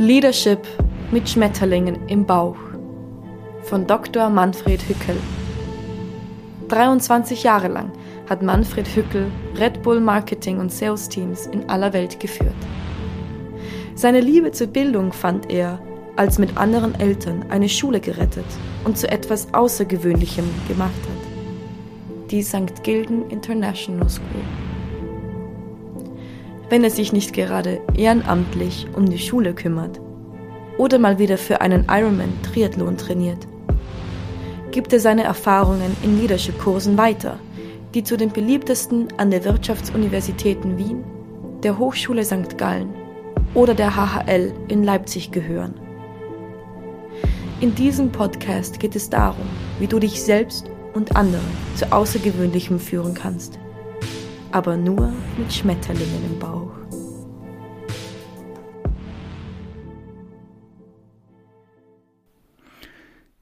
Leadership mit Schmetterlingen im Bauch von Dr. Manfred Hückel. 23 Jahre lang hat Manfred Hückel Red Bull Marketing und Sales Teams in aller Welt geführt. Seine Liebe zur Bildung fand er, als mit anderen Eltern eine Schule gerettet und zu etwas Außergewöhnlichem gemacht hat. Die St. Gilden International School. Wenn er sich nicht gerade ehrenamtlich um die Schule kümmert oder mal wieder für einen Ironman Triathlon trainiert, gibt er seine Erfahrungen in Leadership-Kursen weiter, die zu den beliebtesten an der Wirtschaftsuniversitäten Wien, der Hochschule St. Gallen oder der HHL in Leipzig gehören. In diesem Podcast geht es darum, wie du dich selbst und andere zu Außergewöhnlichem führen kannst. Aber nur mit Schmetterlingen im Bauch.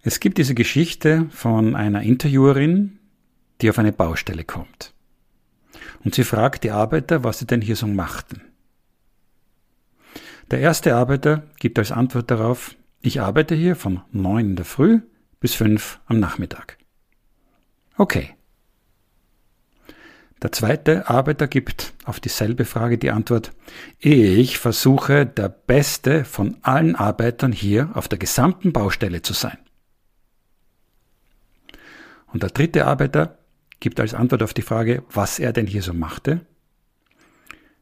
Es gibt diese Geschichte von einer Interviewerin, die auf eine Baustelle kommt. Und sie fragt die Arbeiter, was sie denn hier so machten. Der erste Arbeiter gibt als Antwort darauf, ich arbeite hier von neun in der Früh bis fünf am Nachmittag. Okay. Der zweite Arbeiter gibt auf dieselbe Frage die Antwort, ich versuche der Beste von allen Arbeitern hier auf der gesamten Baustelle zu sein. Und der dritte Arbeiter gibt als Antwort auf die Frage, was er denn hier so machte,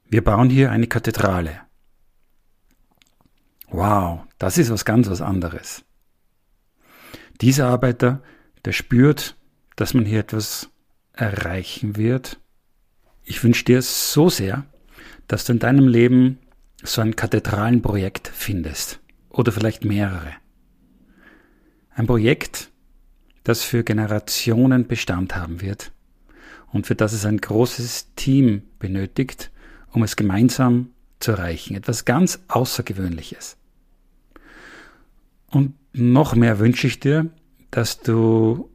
wir bauen hier eine Kathedrale. Wow, das ist was ganz was anderes. Dieser Arbeiter, der spürt, dass man hier etwas erreichen wird. Ich wünsche dir so sehr, dass du in deinem Leben so ein Kathedralenprojekt findest. Oder vielleicht mehrere. Ein Projekt, das für Generationen Bestand haben wird und für das es ein großes Team benötigt, um es gemeinsam zu erreichen. Etwas ganz Außergewöhnliches. Und noch mehr wünsche ich dir, dass du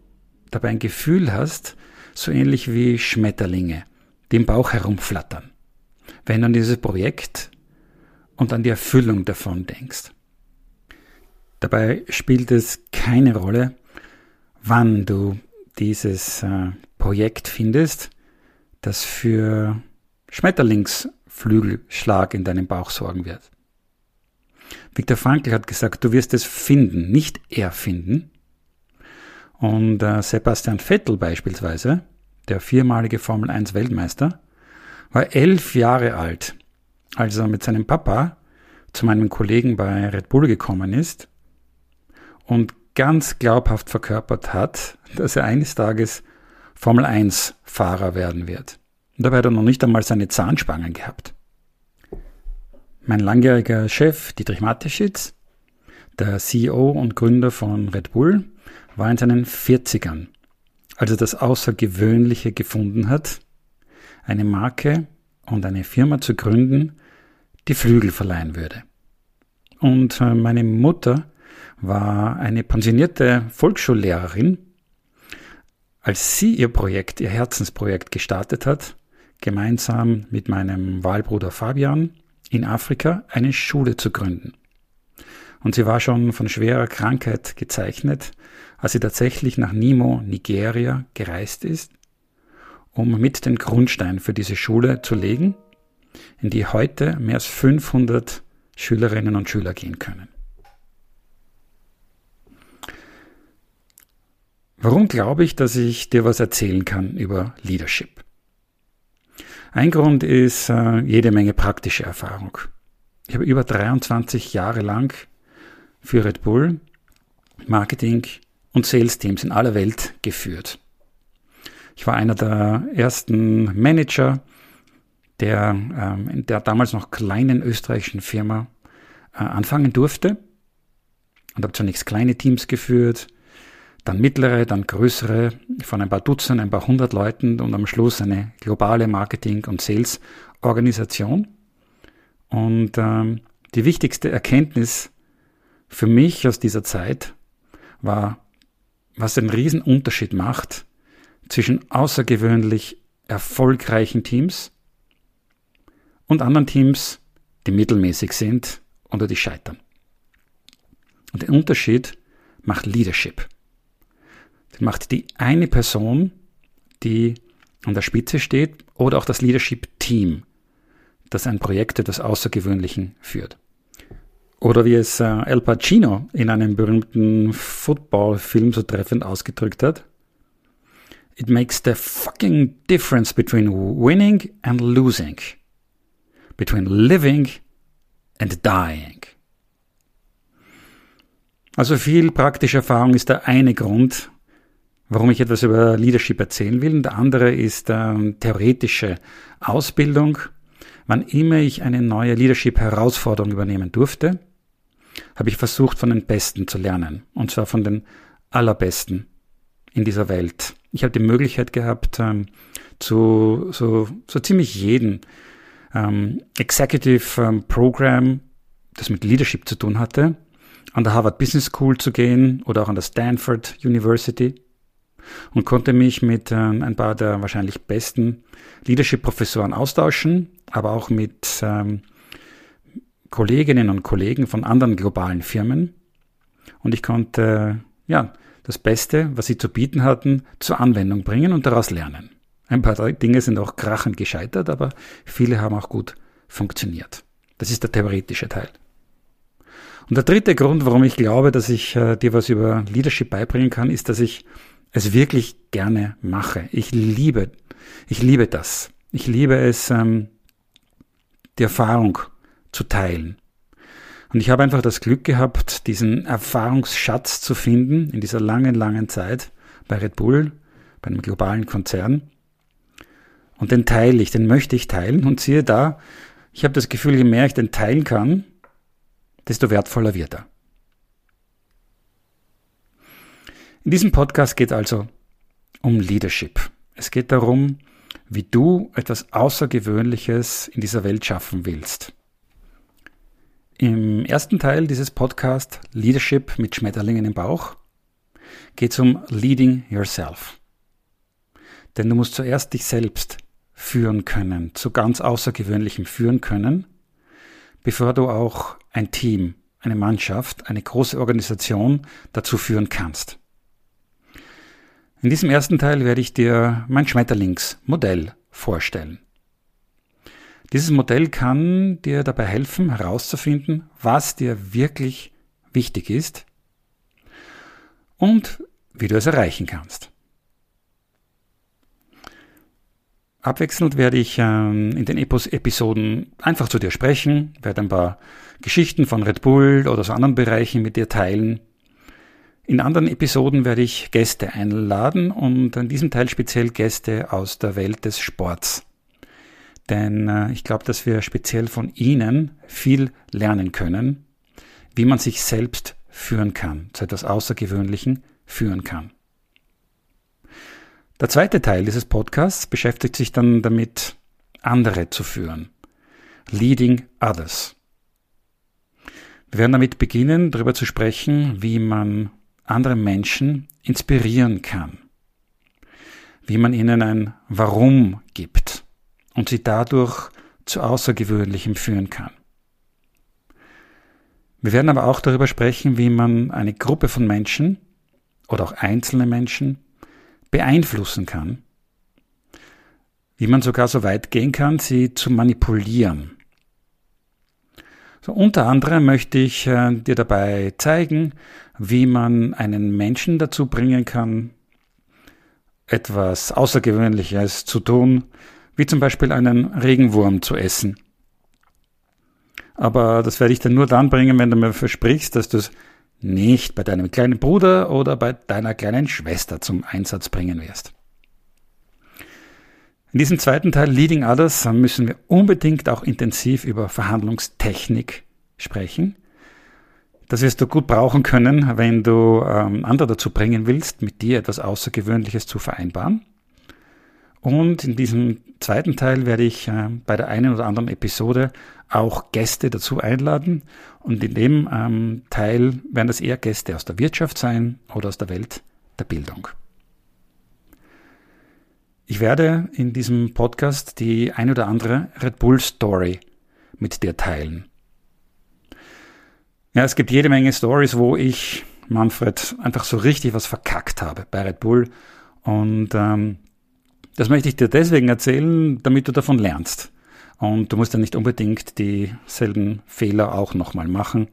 dabei ein Gefühl hast, so ähnlich wie Schmetterlinge, im Bauch herumflattern, wenn du an dieses Projekt und an die Erfüllung davon denkst. Dabei spielt es keine Rolle, wann du dieses äh, Projekt findest, das für Schmetterlingsflügelschlag in deinem Bauch sorgen wird. Viktor Frankl hat gesagt, du wirst es finden, nicht erfinden. Und äh, Sebastian Vettel beispielsweise, der viermalige Formel 1 Weltmeister, war elf Jahre alt, als er mit seinem Papa zu meinem Kollegen bei Red Bull gekommen ist und ganz glaubhaft verkörpert hat, dass er eines Tages Formel 1 Fahrer werden wird. Und dabei hat er noch nicht einmal seine Zahnspangen gehabt. Mein langjähriger Chef, Dietrich Mateschitz, der CEO und Gründer von Red Bull, war in seinen 40ern, als er das Außergewöhnliche gefunden hat, eine Marke und eine Firma zu gründen, die Flügel verleihen würde. Und äh, meine Mutter war eine pensionierte Volksschullehrerin. Als sie ihr Projekt, ihr Herzensprojekt gestartet hat, gemeinsam mit meinem Wahlbruder Fabian in Afrika eine Schule zu gründen. Und sie war schon von schwerer Krankheit gezeichnet, als sie tatsächlich nach Nimo, Nigeria, gereist ist, um mit den Grundstein für diese Schule zu legen, in die heute mehr als 500 Schülerinnen und Schüler gehen können. Warum glaube ich, dass ich dir was erzählen kann über Leadership? Ein Grund ist äh, jede Menge praktische Erfahrung. Ich habe über 23 Jahre lang für Red Bull Marketing und Sales Teams in aller Welt geführt. Ich war einer der ersten Manager der ähm, in der damals noch kleinen österreichischen Firma äh, anfangen durfte und habe zunächst kleine Teams geführt, dann mittlere, dann größere von ein paar Dutzend, ein paar hundert Leuten und am Schluss eine globale Marketing- und Sales-Organisation. Und ähm, die wichtigste Erkenntnis für mich aus dieser Zeit war, was einen riesen Unterschied macht zwischen außergewöhnlich erfolgreichen Teams und anderen Teams, die mittelmäßig sind oder die scheitern. Und den Unterschied macht Leadership. Das macht die eine Person, die an der Spitze steht, oder auch das Leadership-Team, das ein Projekt etwas Außergewöhnlichen führt. Oder wie es äh, El Pacino in einem berühmten Football-Film so treffend ausgedrückt hat. It makes the fucking difference between winning and losing. Between living and dying. Also viel praktische Erfahrung ist der eine Grund, warum ich etwas über Leadership erzählen will. Und der andere ist ähm, theoretische Ausbildung. Wann immer ich eine neue Leadership-Herausforderung übernehmen durfte, habe ich versucht, von den Besten zu lernen. Und zwar von den Allerbesten in dieser Welt. Ich habe die Möglichkeit gehabt, ähm, zu so, so ziemlich jeden ähm, Executive ähm, Program, das mit Leadership zu tun hatte, an der Harvard Business School zu gehen oder auch an der Stanford University und konnte mich mit ähm, ein paar der wahrscheinlich besten Leadership-Professoren austauschen, aber auch mit ähm, Kolleginnen und Kollegen von anderen globalen Firmen. Und ich konnte ja das Beste, was sie zu bieten hatten, zur Anwendung bringen und daraus lernen. Ein paar Dinge sind auch krachend gescheitert, aber viele haben auch gut funktioniert. Das ist der theoretische Teil. Und der dritte Grund, warum ich glaube, dass ich äh, dir was über Leadership beibringen kann, ist, dass ich es wirklich gerne mache. Ich liebe, ich liebe das. Ich liebe es, ähm, die Erfahrung zu teilen. Und ich habe einfach das Glück gehabt, diesen Erfahrungsschatz zu finden in dieser langen, langen Zeit bei Red Bull, bei einem globalen Konzern. Und den teile ich, den möchte ich teilen. Und siehe da, ich habe das Gefühl, je mehr ich den teilen kann, desto wertvoller wird er. In diesem Podcast geht also um Leadership. Es geht darum, wie du etwas Außergewöhnliches in dieser Welt schaffen willst. Im ersten Teil dieses Podcasts Leadership mit Schmetterlingen im Bauch geht es um Leading Yourself. Denn du musst zuerst dich selbst führen können, zu ganz Außergewöhnlichem führen können, bevor du auch ein Team, eine Mannschaft, eine große Organisation dazu führen kannst. In diesem ersten Teil werde ich dir mein Schmetterlingsmodell vorstellen. Dieses Modell kann dir dabei helfen, herauszufinden, was dir wirklich wichtig ist und wie du es erreichen kannst. Abwechselnd werde ich ähm, in den Episoden einfach zu dir sprechen, werde ein paar Geschichten von Red Bull oder so anderen Bereichen mit dir teilen. In anderen Episoden werde ich Gäste einladen und in diesem Teil speziell Gäste aus der Welt des Sports. Denn äh, ich glaube, dass wir speziell von Ihnen viel lernen können, wie man sich selbst führen kann, zu etwas Außergewöhnlichen führen kann. Der zweite Teil dieses Podcasts beschäftigt sich dann damit, andere zu führen. Leading Others. Wir werden damit beginnen, darüber zu sprechen, wie man andere Menschen inspirieren kann. Wie man ihnen ein Warum gibt und sie dadurch zu Außergewöhnlichem führen kann. Wir werden aber auch darüber sprechen, wie man eine Gruppe von Menschen oder auch einzelne Menschen beeinflussen kann, wie man sogar so weit gehen kann, sie zu manipulieren. So, unter anderem möchte ich äh, dir dabei zeigen, wie man einen Menschen dazu bringen kann, etwas Außergewöhnliches zu tun, wie zum Beispiel einen Regenwurm zu essen. Aber das werde ich dann nur dann bringen, wenn du mir versprichst, dass du es nicht bei deinem kleinen Bruder oder bei deiner kleinen Schwester zum Einsatz bringen wirst. In diesem zweiten Teil Leading Others müssen wir unbedingt auch intensiv über Verhandlungstechnik sprechen. Das wirst du gut brauchen können, wenn du ähm, andere dazu bringen willst, mit dir etwas Außergewöhnliches zu vereinbaren. Und in diesem zweiten Teil werde ich äh, bei der einen oder anderen Episode auch Gäste dazu einladen. Und in dem ähm, Teil werden das eher Gäste aus der Wirtschaft sein oder aus der Welt der Bildung. Ich werde in diesem Podcast die ein oder andere Red Bull Story mit dir teilen. Ja, es gibt jede Menge Stories, wo ich, Manfred, einfach so richtig was verkackt habe bei Red Bull. Und ähm, das möchte ich dir deswegen erzählen, damit du davon lernst. Und du musst dann nicht unbedingt dieselben Fehler auch nochmal machen.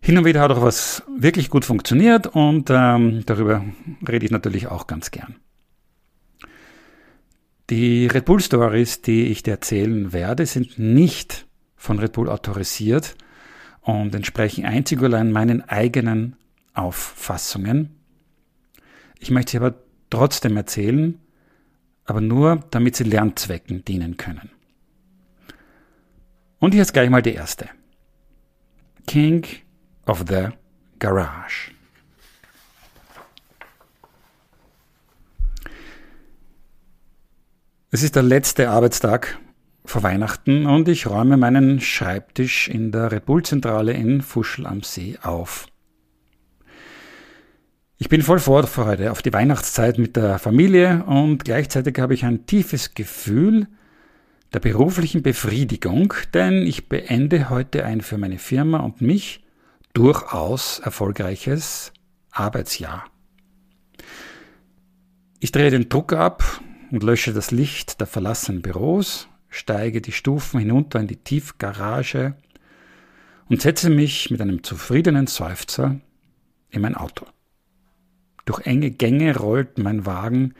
Hin und wieder hat auch was wirklich gut funktioniert und ähm, darüber rede ich natürlich auch ganz gern. Die Red Bull Stories, die ich dir erzählen werde, sind nicht von Red Bull autorisiert und entsprechen einzig und allein meinen eigenen Auffassungen. Ich möchte sie aber trotzdem erzählen, aber nur, damit sie Lernzwecken dienen können. Und hier ist gleich mal die erste. King of the Garage. Es ist der letzte Arbeitstag vor Weihnachten und ich räume meinen Schreibtisch in der Red Bull Zentrale in Fuschel am See auf. Ich bin voll Vorfreude auf die Weihnachtszeit mit der Familie und gleichzeitig habe ich ein tiefes Gefühl der beruflichen Befriedigung, denn ich beende heute ein für meine Firma und mich durchaus erfolgreiches Arbeitsjahr. Ich drehe den Druck ab und lösche das Licht der verlassenen Büros, steige die Stufen hinunter in die Tiefgarage und setze mich mit einem zufriedenen Seufzer in mein Auto. Durch enge Gänge rollt mein Wagen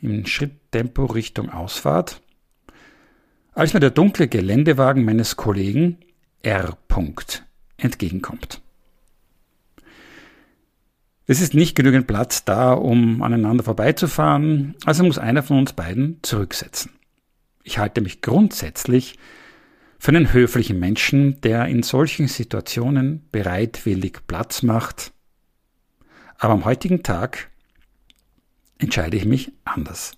im Schritttempo Richtung Ausfahrt, als mir der dunkle Geländewagen meines Kollegen R. entgegenkommt. Es ist nicht genügend Platz da, um aneinander vorbeizufahren, also muss einer von uns beiden zurücksetzen. Ich halte mich grundsätzlich für einen höflichen Menschen, der in solchen Situationen bereitwillig Platz macht. Aber am heutigen Tag entscheide ich mich anders.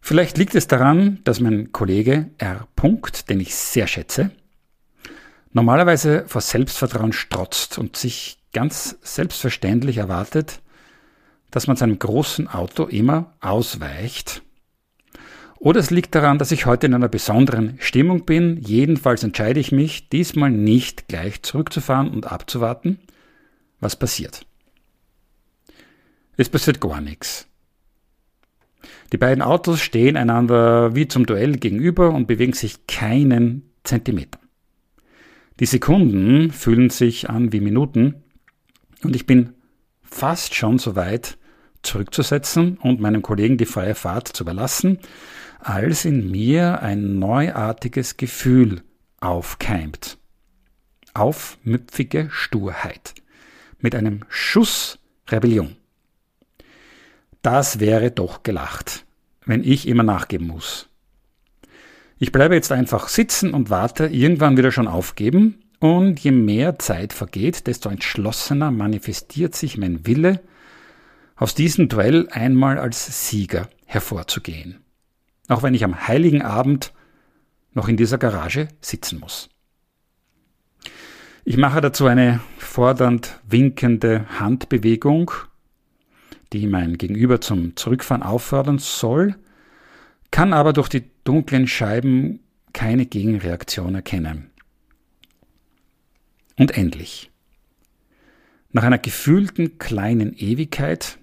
Vielleicht liegt es daran, dass mein Kollege R. den ich sehr schätze, normalerweise vor Selbstvertrauen strotzt und sich ganz selbstverständlich erwartet, dass man seinem großen Auto immer ausweicht. Oder es liegt daran, dass ich heute in einer besonderen Stimmung bin. Jedenfalls entscheide ich mich, diesmal nicht gleich zurückzufahren und abzuwarten, was passiert. Es passiert gar nichts. Die beiden Autos stehen einander wie zum Duell gegenüber und bewegen sich keinen Zentimeter. Die Sekunden fühlen sich an wie Minuten und ich bin fast schon so weit zurückzusetzen und meinem Kollegen die freie Fahrt zu überlassen, als in mir ein neuartiges Gefühl aufkeimt. Aufmüpfige Sturheit mit einem Schuss Rebellion. Das wäre doch gelacht, wenn ich immer nachgeben muss. Ich bleibe jetzt einfach sitzen und warte, irgendwann wieder schon aufgeben, und je mehr Zeit vergeht, desto entschlossener manifestiert sich mein Wille, aus diesem Duell einmal als Sieger hervorzugehen. Auch wenn ich am heiligen Abend noch in dieser Garage sitzen muss. Ich mache dazu eine fordernd winkende Handbewegung, die mein Gegenüber zum Zurückfahren auffordern soll, kann aber durch die dunklen Scheiben keine Gegenreaktion erkennen. Und endlich. Nach einer gefühlten kleinen Ewigkeit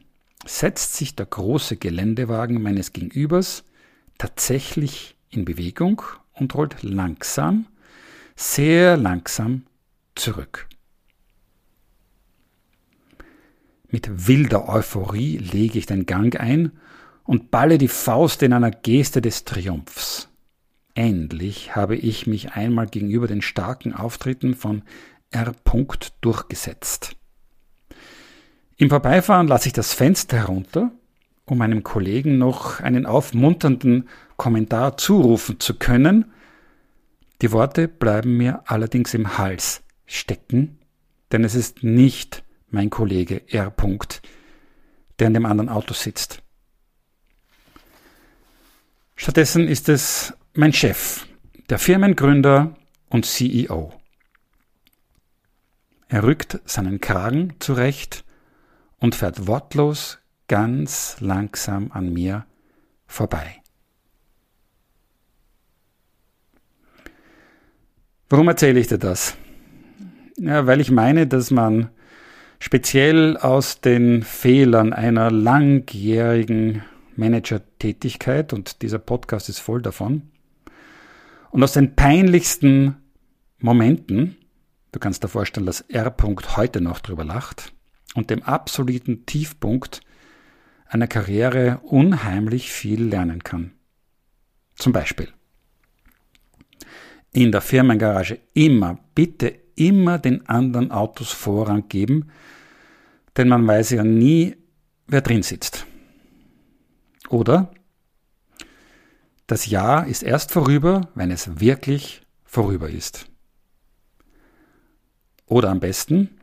setzt sich der große Geländewagen meines Gegenübers tatsächlich in Bewegung und rollt langsam, sehr langsam zurück. Mit wilder Euphorie lege ich den Gang ein und balle die Faust in einer Geste des Triumphs. Endlich habe ich mich einmal gegenüber den starken Auftritten von R. durchgesetzt. Im Vorbeifahren lasse ich das Fenster herunter, um meinem Kollegen noch einen aufmunternden Kommentar zurufen zu können. Die Worte bleiben mir allerdings im Hals stecken, denn es ist nicht mein Kollege R. der in dem anderen Auto sitzt. Stattdessen ist es mein Chef, der Firmengründer und CEO. Er rückt seinen Kragen zurecht und fährt wortlos ganz langsam an mir vorbei. Warum erzähle ich dir das? Ja, weil ich meine, dass man speziell aus den Fehlern einer langjährigen Manager-Tätigkeit, und dieser Podcast ist voll davon, und aus den peinlichsten Momenten, du kannst dir vorstellen, dass R. heute noch drüber lacht, und dem absoluten Tiefpunkt einer Karriere unheimlich viel lernen kann. Zum Beispiel in der Firmengarage immer, bitte immer den anderen Autos Vorrang geben, denn man weiß ja nie, wer drin sitzt. Oder das Jahr ist erst vorüber, wenn es wirklich vorüber ist. Oder am besten,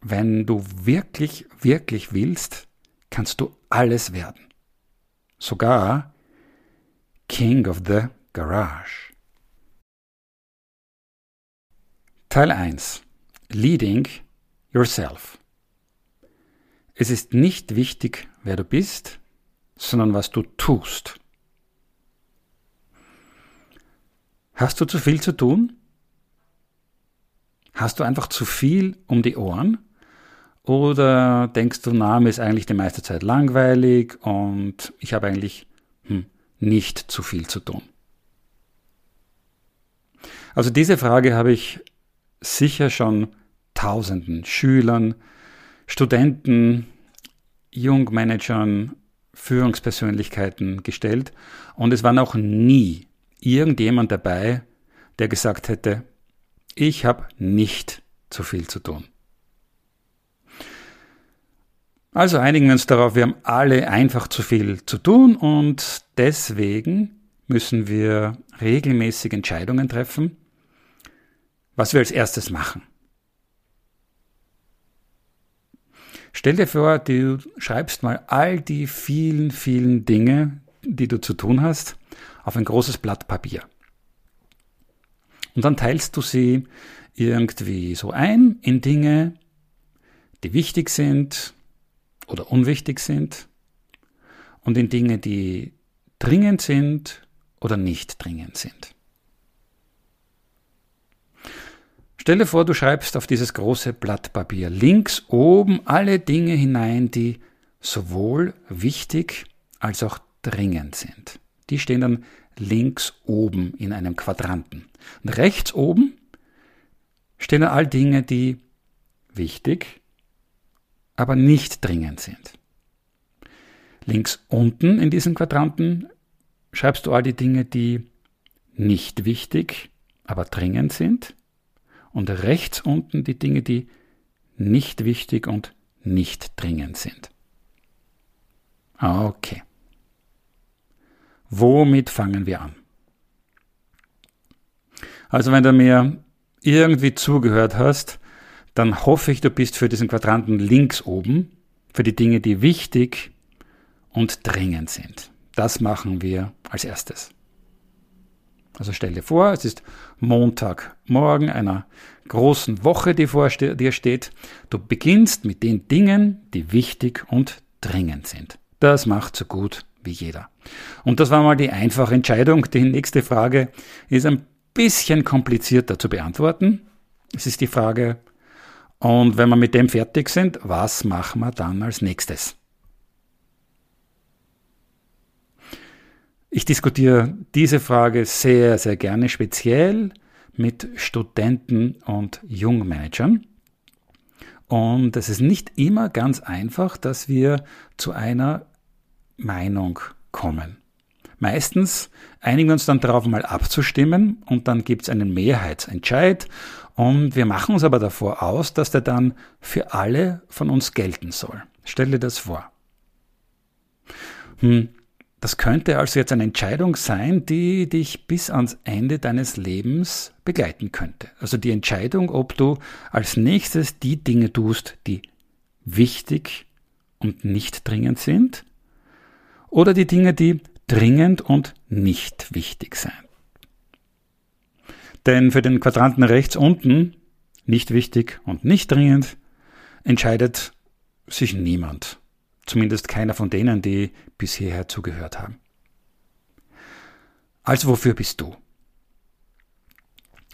wenn du wirklich, wirklich willst, kannst du alles werden. Sogar King of the Garage. Teil 1. Leading Yourself. Es ist nicht wichtig, wer du bist, sondern was du tust. Hast du zu viel zu tun? Hast du einfach zu viel um die Ohren? Oder denkst du, Name ist eigentlich die meiste Zeit langweilig und ich habe eigentlich hm, nicht zu viel zu tun? Also diese Frage habe ich sicher schon tausenden Schülern, Studenten, Jungmanagern, Führungspersönlichkeiten gestellt und es war noch nie irgendjemand dabei, der gesagt hätte, ich habe nicht zu viel zu tun. Also einigen wir uns darauf, wir haben alle einfach zu viel zu tun und deswegen müssen wir regelmäßig Entscheidungen treffen, was wir als erstes machen. Stell dir vor, du schreibst mal all die vielen, vielen Dinge, die du zu tun hast, auf ein großes Blatt Papier. Und dann teilst du sie irgendwie so ein in Dinge, die wichtig sind oder unwichtig sind und in Dinge, die dringend sind oder nicht dringend sind. Stelle vor, du schreibst auf dieses große Blatt Papier links oben alle Dinge hinein, die sowohl wichtig als auch dringend sind. Die stehen dann links oben in einem Quadranten. Und rechts oben stehen dann all Dinge, die wichtig, aber nicht dringend sind. Links unten in diesem Quadranten schreibst du all die Dinge, die nicht wichtig, aber dringend sind und rechts unten die Dinge, die nicht wichtig und nicht dringend sind. Okay. Womit fangen wir an? Also wenn du mir irgendwie zugehört hast, dann hoffe ich, du bist für diesen Quadranten links oben, für die Dinge, die wichtig und dringend sind. Das machen wir als erstes. Also stell dir vor, es ist Montagmorgen einer großen Woche, die vor dir steht. Du beginnst mit den Dingen, die wichtig und dringend sind. Das macht so gut wie jeder. Und das war mal die einfache Entscheidung. Die nächste Frage ist ein bisschen komplizierter zu beantworten. Es ist die Frage, und wenn wir mit dem fertig sind, was machen wir dann als nächstes? Ich diskutiere diese Frage sehr, sehr gerne, speziell mit Studenten und Jungmanagern. Und es ist nicht immer ganz einfach, dass wir zu einer Meinung kommen. Meistens einigen wir uns dann darauf, mal abzustimmen und dann gibt es einen Mehrheitsentscheid und wir machen uns aber davor aus, dass der dann für alle von uns gelten soll. Stell dir das vor. Hm, das könnte also jetzt eine Entscheidung sein, die dich bis ans Ende deines Lebens begleiten könnte. Also die Entscheidung, ob du als nächstes die Dinge tust, die wichtig und nicht dringend sind, oder die Dinge, die dringend und nicht wichtig sind. Denn für den Quadranten rechts unten, nicht wichtig und nicht dringend, entscheidet sich niemand. Zumindest keiner von denen, die bisher zugehört haben. Also wofür bist du?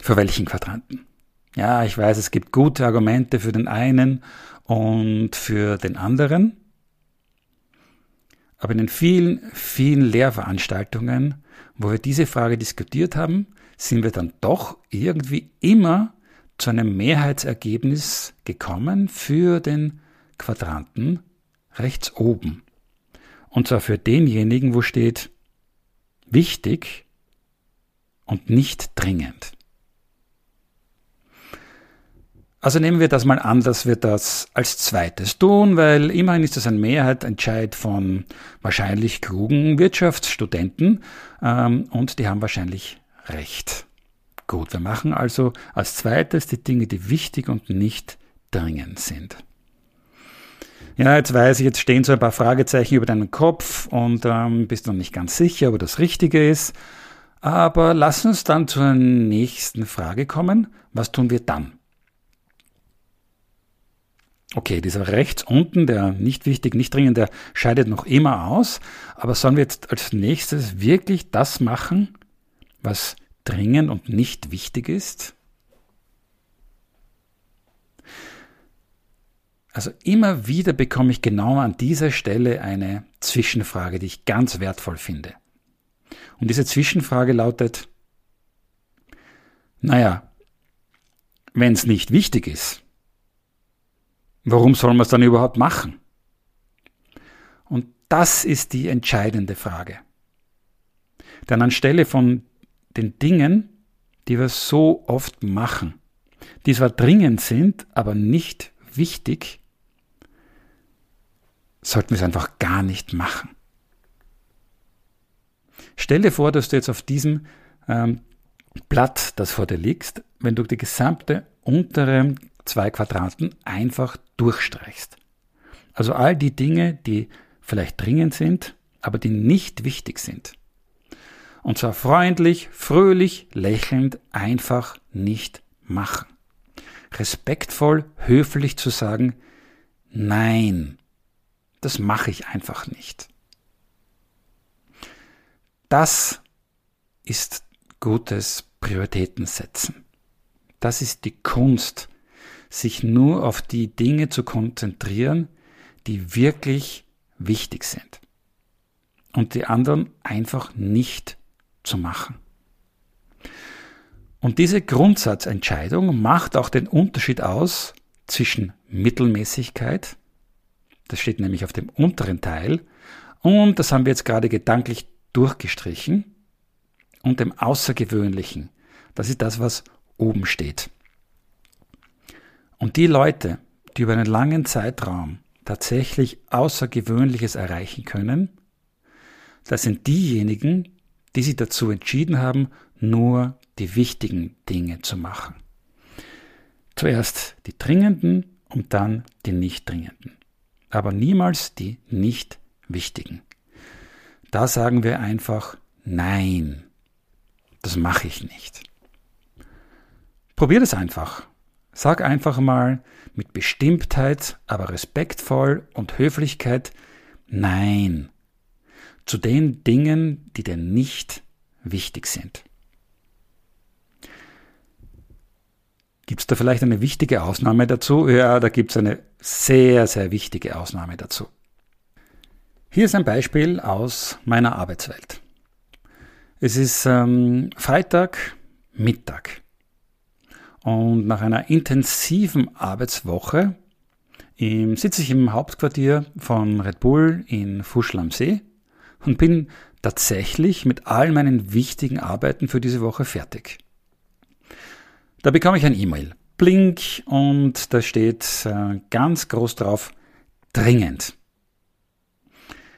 Für welchen Quadranten? Ja, ich weiß, es gibt gute Argumente für den einen und für den anderen. Aber in den vielen, vielen Lehrveranstaltungen, wo wir diese Frage diskutiert haben, sind wir dann doch irgendwie immer zu einem Mehrheitsergebnis gekommen für den Quadranten rechts oben. Und zwar für denjenigen, wo steht wichtig und nicht dringend. Also nehmen wir das mal an, dass wir das als zweites tun, weil immerhin ist das ein Mehrheitsentscheid von wahrscheinlich klugen Wirtschaftsstudenten ähm, und die haben wahrscheinlich recht. Gut, wir machen also als zweites die Dinge, die wichtig und nicht dringend sind. Ja, jetzt weiß ich, jetzt stehen so ein paar Fragezeichen über deinen Kopf und ähm, bist noch nicht ganz sicher, ob das Richtige ist. Aber lass uns dann zur nächsten Frage kommen. Was tun wir dann? Okay, dieser rechts unten, der nicht wichtig, nicht dringend, der scheidet noch immer aus. Aber sollen wir jetzt als nächstes wirklich das machen, was dringend und nicht wichtig ist? Also immer wieder bekomme ich genau an dieser Stelle eine Zwischenfrage, die ich ganz wertvoll finde. Und diese Zwischenfrage lautet, naja, wenn es nicht wichtig ist, warum soll man es dann überhaupt machen? Und das ist die entscheidende Frage. Denn anstelle von den Dingen, die wir so oft machen, die zwar dringend sind, aber nicht wichtig, sollten wir es einfach gar nicht machen. Stell dir vor, dass du jetzt auf diesem ähm, Blatt, das vor dir liegt, wenn du die gesamte untere zwei Quadranten einfach durchstreichst. Also all die Dinge, die vielleicht dringend sind, aber die nicht wichtig sind. Und zwar freundlich, fröhlich, lächelnd, einfach nicht machen respektvoll, höflich zu sagen, nein, das mache ich einfach nicht. Das ist gutes Prioritätensetzen. Das ist die Kunst, sich nur auf die Dinge zu konzentrieren, die wirklich wichtig sind. Und die anderen einfach nicht zu machen. Und diese Grundsatzentscheidung macht auch den Unterschied aus zwischen Mittelmäßigkeit, das steht nämlich auf dem unteren Teil, und das haben wir jetzt gerade gedanklich durchgestrichen, und dem Außergewöhnlichen. Das ist das, was oben steht. Und die Leute, die über einen langen Zeitraum tatsächlich Außergewöhnliches erreichen können, das sind diejenigen, die sich dazu entschieden haben, nur die wichtigen Dinge zu machen. Zuerst die dringenden und dann die nicht dringenden. Aber niemals die nicht wichtigen. Da sagen wir einfach Nein. Das mache ich nicht. Probier es einfach. Sag einfach mal mit Bestimmtheit, aber respektvoll und Höflichkeit Nein zu den Dingen, die dir nicht wichtig sind. Gibt es da vielleicht eine wichtige Ausnahme dazu? Ja, da gibt es eine sehr, sehr wichtige Ausnahme dazu. Hier ist ein Beispiel aus meiner Arbeitswelt. Es ist ähm, Freitag Mittag und nach einer intensiven Arbeitswoche ähm, sitze ich im Hauptquartier von Red Bull in Fuschl am See und bin tatsächlich mit all meinen wichtigen Arbeiten für diese Woche fertig. Da bekomme ich ein E-Mail. Blink und da steht äh, ganz groß drauf dringend.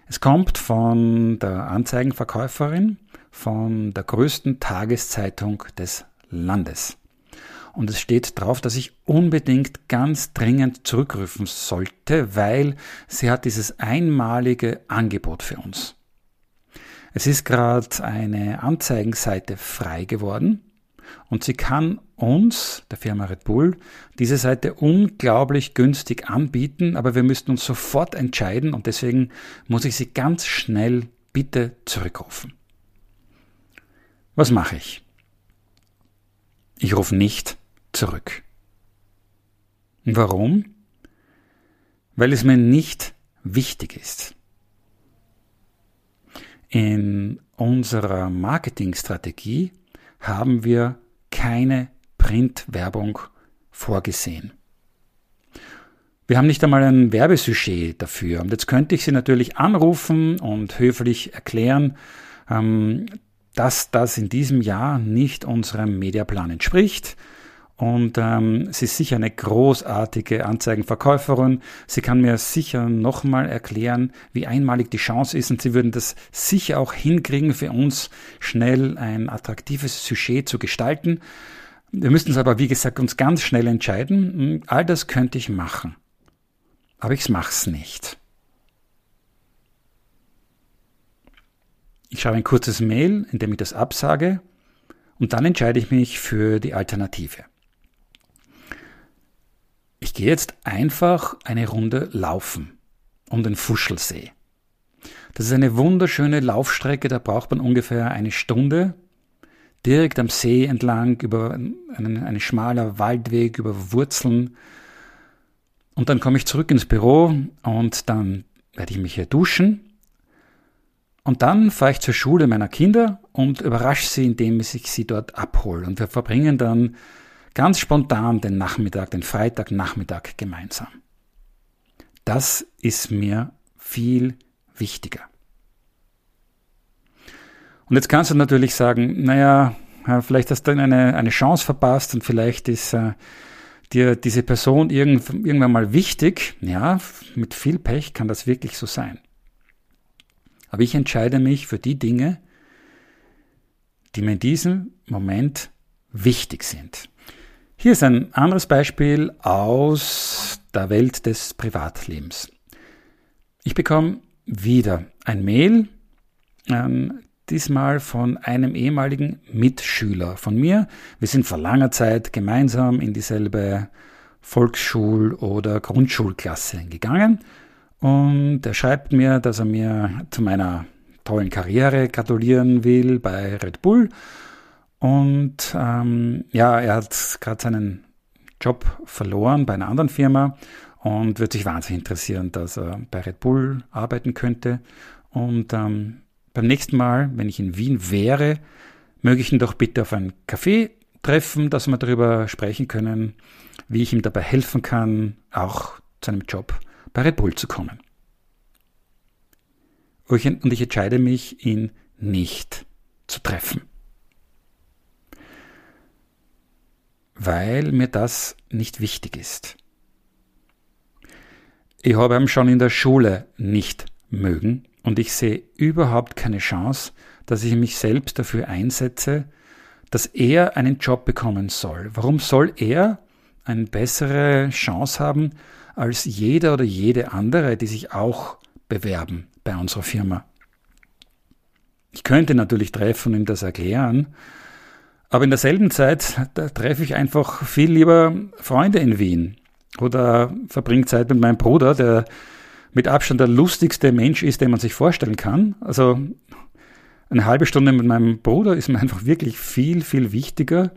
Es kommt von der Anzeigenverkäuferin von der größten Tageszeitung des Landes. Und es steht drauf, dass ich unbedingt ganz dringend zurückrufen sollte, weil sie hat dieses einmalige Angebot für uns. Es ist gerade eine Anzeigenseite frei geworden und sie kann uns, der Firma Red Bull, diese Seite unglaublich günstig anbieten, aber wir müssten uns sofort entscheiden und deswegen muss ich sie ganz schnell bitte zurückrufen. Was mache ich? Ich rufe nicht zurück. Warum? Weil es mir nicht wichtig ist. In unserer Marketingstrategie haben wir keine Printwerbung vorgesehen. Wir haben nicht einmal ein Werbesujet dafür. Und jetzt könnte ich Sie natürlich anrufen und höflich erklären, ähm, dass das in diesem Jahr nicht unserem Mediaplan entspricht. Und ähm, sie ist sicher eine großartige Anzeigenverkäuferin. Sie kann mir sicher nochmal erklären, wie einmalig die Chance ist. Und sie würden das sicher auch hinkriegen, für uns schnell ein attraktives Sujet zu gestalten. Wir müssten es aber, wie gesagt, uns ganz schnell entscheiden. Hm, all das könnte ich machen. Aber ich mach's nicht. Ich schreibe ein kurzes Mail, in dem ich das absage. Und dann entscheide ich mich für die Alternative. Ich gehe jetzt einfach eine Runde laufen um den Fuschelsee. Das ist eine wunderschöne Laufstrecke, da braucht man ungefähr eine Stunde, direkt am See entlang, über einen, einen schmaler Waldweg, über Wurzeln. Und dann komme ich zurück ins Büro und dann werde ich mich hier duschen. Und dann fahre ich zur Schule meiner Kinder und überrasche sie, indem ich sie dort abhole. Und wir verbringen dann ganz spontan den Nachmittag, den Freitagnachmittag gemeinsam. Das ist mir viel wichtiger. Und jetzt kannst du natürlich sagen, naja, vielleicht hast du eine, eine Chance verpasst und vielleicht ist äh, dir diese Person irgend, irgendwann mal wichtig. Ja, mit viel Pech kann das wirklich so sein. Aber ich entscheide mich für die Dinge, die mir in diesem Moment wichtig sind. Hier ist ein anderes Beispiel aus der Welt des Privatlebens. Ich bekomme wieder ein Mail, ähm, diesmal von einem ehemaligen Mitschüler von mir. Wir sind vor langer Zeit gemeinsam in dieselbe Volksschul- oder Grundschulklasse gegangen und er schreibt mir, dass er mir zu meiner tollen Karriere gratulieren will bei Red Bull und ähm, ja, er hat gerade seinen Job verloren bei einer anderen Firma und wird sich wahnsinnig interessieren, dass er bei Red Bull arbeiten könnte. Und ähm, beim nächsten Mal, wenn ich in Wien wäre, möge ich ihn doch bitte auf einen Café treffen, dass wir darüber sprechen können, wie ich ihm dabei helfen kann, auch zu einem Job bei Red Bull zu kommen. Und ich entscheide mich, ihn nicht zu treffen. Weil mir das nicht wichtig ist. Ich habe ihn schon in der Schule nicht mögen und ich sehe überhaupt keine Chance, dass ich mich selbst dafür einsetze, dass er einen Job bekommen soll. Warum soll er eine bessere Chance haben als jeder oder jede andere, die sich auch bewerben bei unserer Firma? Ich könnte natürlich treffen und ihm das erklären, aber in derselben Zeit, treffe ich einfach viel lieber Freunde in Wien oder verbringe Zeit mit meinem Bruder, der mit Abstand der lustigste Mensch ist, den man sich vorstellen kann. Also eine halbe Stunde mit meinem Bruder ist mir einfach wirklich viel, viel wichtiger,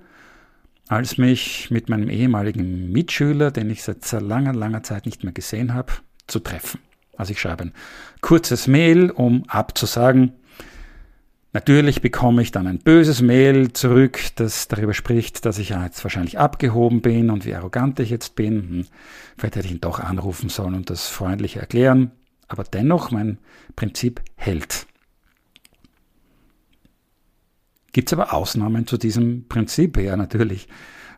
als mich mit meinem ehemaligen Mitschüler, den ich seit sehr langer, langer Zeit nicht mehr gesehen habe, zu treffen. Also ich schreibe ein kurzes Mail, um abzusagen, Natürlich bekomme ich dann ein böses Mail zurück, das darüber spricht, dass ich ja jetzt wahrscheinlich abgehoben bin und wie arrogant ich jetzt bin. Hm, vielleicht hätte ich ihn doch anrufen sollen und das freundlich erklären. Aber dennoch, mein Prinzip hält. Gibt es aber Ausnahmen zu diesem Prinzip? Ja, natürlich.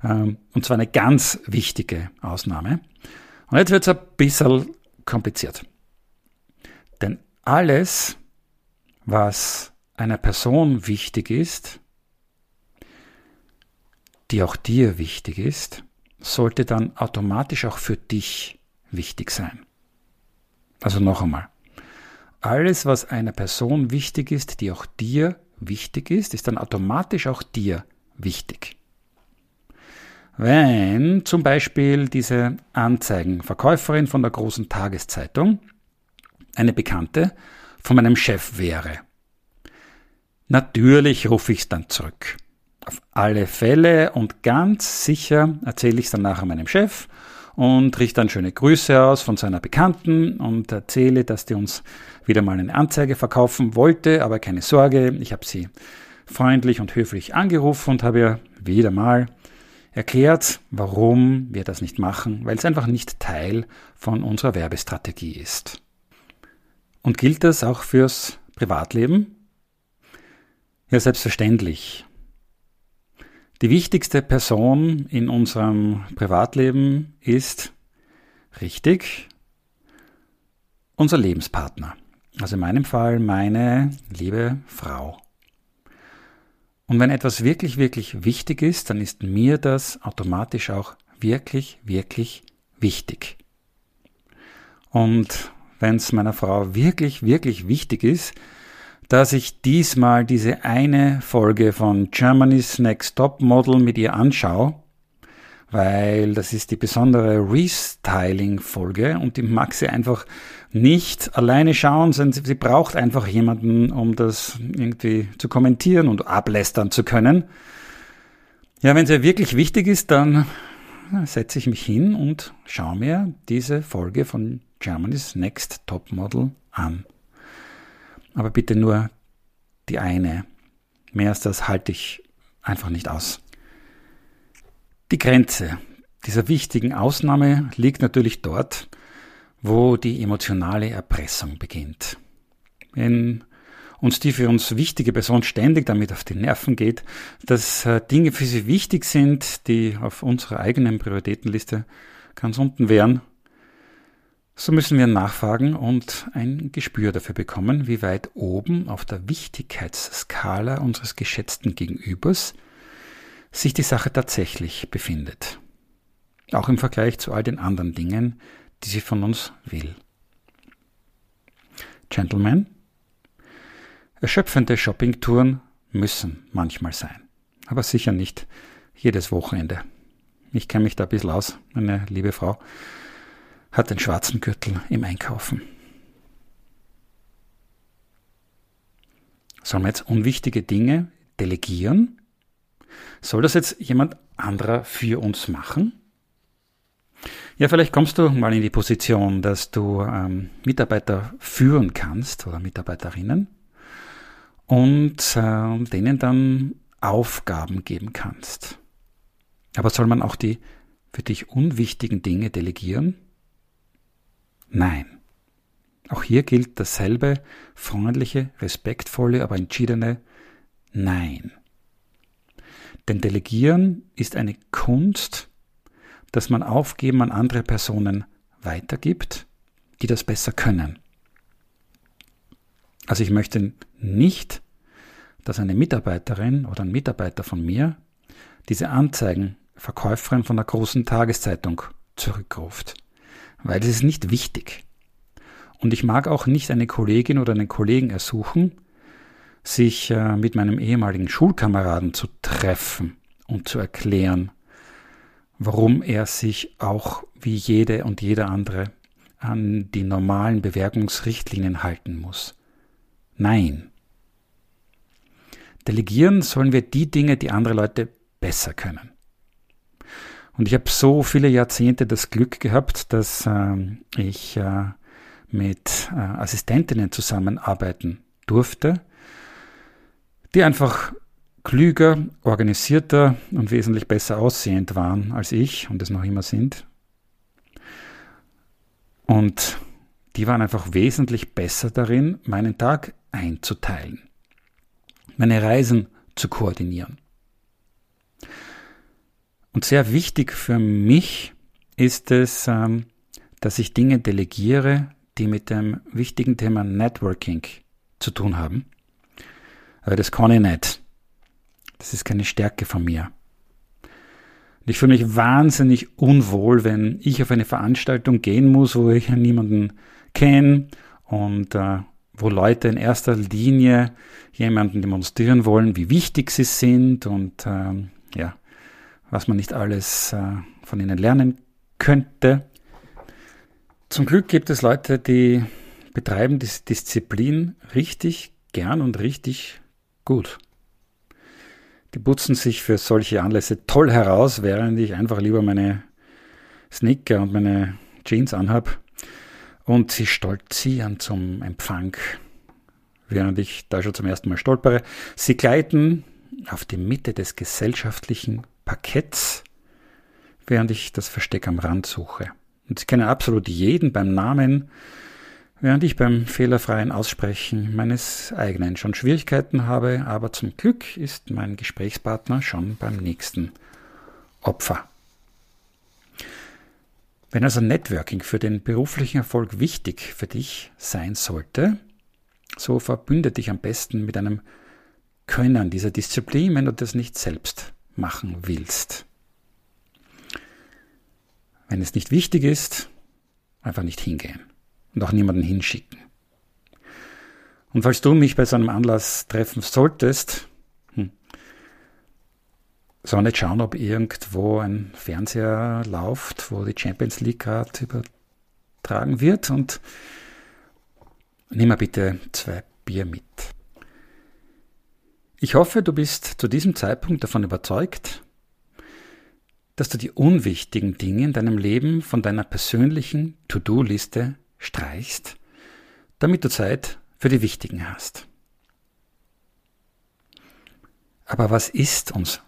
Ähm, und zwar eine ganz wichtige Ausnahme. Und jetzt wird es ein bisschen kompliziert. Denn alles, was einer Person wichtig ist, die auch dir wichtig ist, sollte dann automatisch auch für dich wichtig sein. Also noch einmal. Alles, was einer Person wichtig ist, die auch dir wichtig ist, ist dann automatisch auch dir wichtig. Wenn zum Beispiel diese Anzeigenverkäuferin von der großen Tageszeitung eine Bekannte von meinem Chef wäre Natürlich rufe ich es dann zurück. Auf alle Fälle und ganz sicher erzähle ich es dann nachher meinem Chef und richte dann schöne Grüße aus von seiner Bekannten und erzähle, dass die uns wieder mal eine Anzeige verkaufen wollte, aber keine Sorge, ich habe sie freundlich und höflich angerufen und habe ihr wieder mal erklärt, warum wir das nicht machen, weil es einfach nicht Teil von unserer Werbestrategie ist. Und gilt das auch fürs Privatleben? Ja, selbstverständlich. Die wichtigste Person in unserem Privatleben ist richtig unser Lebenspartner. Also in meinem Fall meine liebe Frau. Und wenn etwas wirklich, wirklich wichtig ist, dann ist mir das automatisch auch wirklich, wirklich wichtig. Und wenn es meiner Frau wirklich, wirklich wichtig ist, dass ich diesmal diese eine Folge von Germany's Next Top Model mit ihr anschaue, weil das ist die besondere Restyling-Folge und die mag sie einfach nicht alleine schauen, sondern sie braucht einfach jemanden, um das irgendwie zu kommentieren und ablästern zu können. Ja, wenn es ihr wirklich wichtig ist, dann setze ich mich hin und schaue mir diese Folge von Germany's Next Top Model an. Aber bitte nur die eine. Mehr als das halte ich einfach nicht aus. Die Grenze dieser wichtigen Ausnahme liegt natürlich dort, wo die emotionale Erpressung beginnt. Wenn uns die für uns wichtige Person ständig damit auf die Nerven geht, dass äh, Dinge für sie wichtig sind, die auf unserer eigenen Prioritätenliste ganz unten wären, so müssen wir nachfragen und ein Gespür dafür bekommen, wie weit oben auf der Wichtigkeitsskala unseres geschätzten Gegenübers sich die Sache tatsächlich befindet. Auch im Vergleich zu all den anderen Dingen, die sie von uns will. Gentlemen, erschöpfende Shoppingtouren müssen manchmal sein, aber sicher nicht jedes Wochenende. Ich kenne mich da ein bisschen aus, meine liebe Frau hat den schwarzen Gürtel im Einkaufen. Sollen wir jetzt unwichtige Dinge delegieren? Soll das jetzt jemand anderer für uns machen? Ja, vielleicht kommst du mal in die Position, dass du ähm, Mitarbeiter führen kannst oder Mitarbeiterinnen und äh, denen dann Aufgaben geben kannst. Aber soll man auch die für dich unwichtigen Dinge delegieren? Nein. Auch hier gilt dasselbe freundliche, respektvolle, aber entschiedene Nein. Denn Delegieren ist eine Kunst, dass man Aufgeben an andere Personen weitergibt, die das besser können. Also ich möchte nicht, dass eine Mitarbeiterin oder ein Mitarbeiter von mir diese Anzeigenverkäuferin von der großen Tageszeitung zurückruft weil es ist nicht wichtig. Und ich mag auch nicht eine Kollegin oder einen Kollegen ersuchen, sich äh, mit meinem ehemaligen Schulkameraden zu treffen und zu erklären, warum er sich auch wie jede und jeder andere an die normalen Bewerbungsrichtlinien halten muss. Nein. Delegieren sollen wir die Dinge, die andere Leute besser können. Und ich habe so viele Jahrzehnte das Glück gehabt, dass äh, ich äh, mit äh, Assistentinnen zusammenarbeiten durfte, die einfach klüger, organisierter und wesentlich besser aussehend waren als ich und es noch immer sind. Und die waren einfach wesentlich besser darin, meinen Tag einzuteilen, meine Reisen zu koordinieren. Und sehr wichtig für mich ist es, ähm, dass ich Dinge delegiere, die mit dem wichtigen Thema Networking zu tun haben. Aber das kann ich nicht. Das ist keine Stärke von mir. ich fühle mich wahnsinnig unwohl, wenn ich auf eine Veranstaltung gehen muss, wo ich niemanden kenne und äh, wo Leute in erster Linie jemanden demonstrieren wollen, wie wichtig sie sind und ähm, ja, was man nicht alles äh, von ihnen lernen könnte. Zum Glück gibt es Leute, die betreiben diese Disziplin richtig gern und richtig gut. Die putzen sich für solche Anlässe toll heraus, während ich einfach lieber meine Sneaker und meine Jeans anhab. Und sie stolzieren zum Empfang, während ich da schon zum ersten Mal stolpere. Sie gleiten auf die Mitte des gesellschaftlichen Parketts, während ich das Versteck am Rand suche. Und sie kennen absolut jeden beim Namen, während ich beim fehlerfreien Aussprechen meines eigenen schon Schwierigkeiten habe, aber zum Glück ist mein Gesprächspartner schon beim nächsten Opfer. Wenn also Networking für den beruflichen Erfolg wichtig für dich sein sollte, so verbünde dich am besten mit einem Können dieser Disziplin, wenn du das nicht selbst machen willst. Wenn es nicht wichtig ist, einfach nicht hingehen und auch niemanden hinschicken. Und falls du mich bei so einem Anlass treffen solltest, hm, soll nicht schauen, ob irgendwo ein Fernseher läuft, wo die Champions League gerade übertragen wird und nimm mal bitte zwei Bier mit. Ich hoffe, du bist zu diesem Zeitpunkt davon überzeugt, dass du die unwichtigen Dinge in deinem Leben von deiner persönlichen To-Do-Liste streichst, damit du Zeit für die wichtigen hast. Aber was ist uns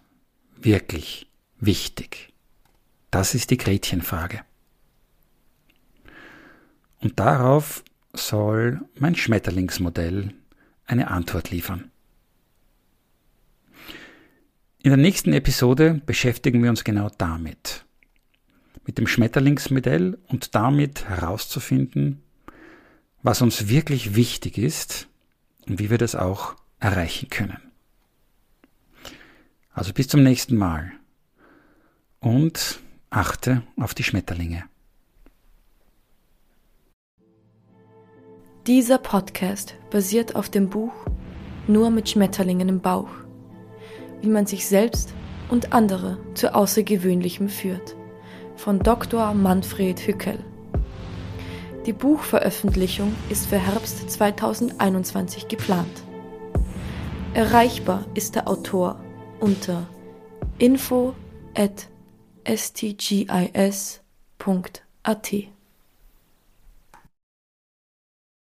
wirklich wichtig? Das ist die Gretchenfrage. Und darauf soll mein Schmetterlingsmodell eine Antwort liefern. In der nächsten Episode beschäftigen wir uns genau damit. Mit dem Schmetterlingsmodell und damit herauszufinden, was uns wirklich wichtig ist und wie wir das auch erreichen können. Also bis zum nächsten Mal und achte auf die Schmetterlinge. Dieser Podcast basiert auf dem Buch Nur mit Schmetterlingen im Bauch wie man sich selbst und andere zu Außergewöhnlichem führt, von Dr. Manfred Hückel. Die Buchveröffentlichung ist für Herbst 2021 geplant. Erreichbar ist der Autor unter info at stgis.at.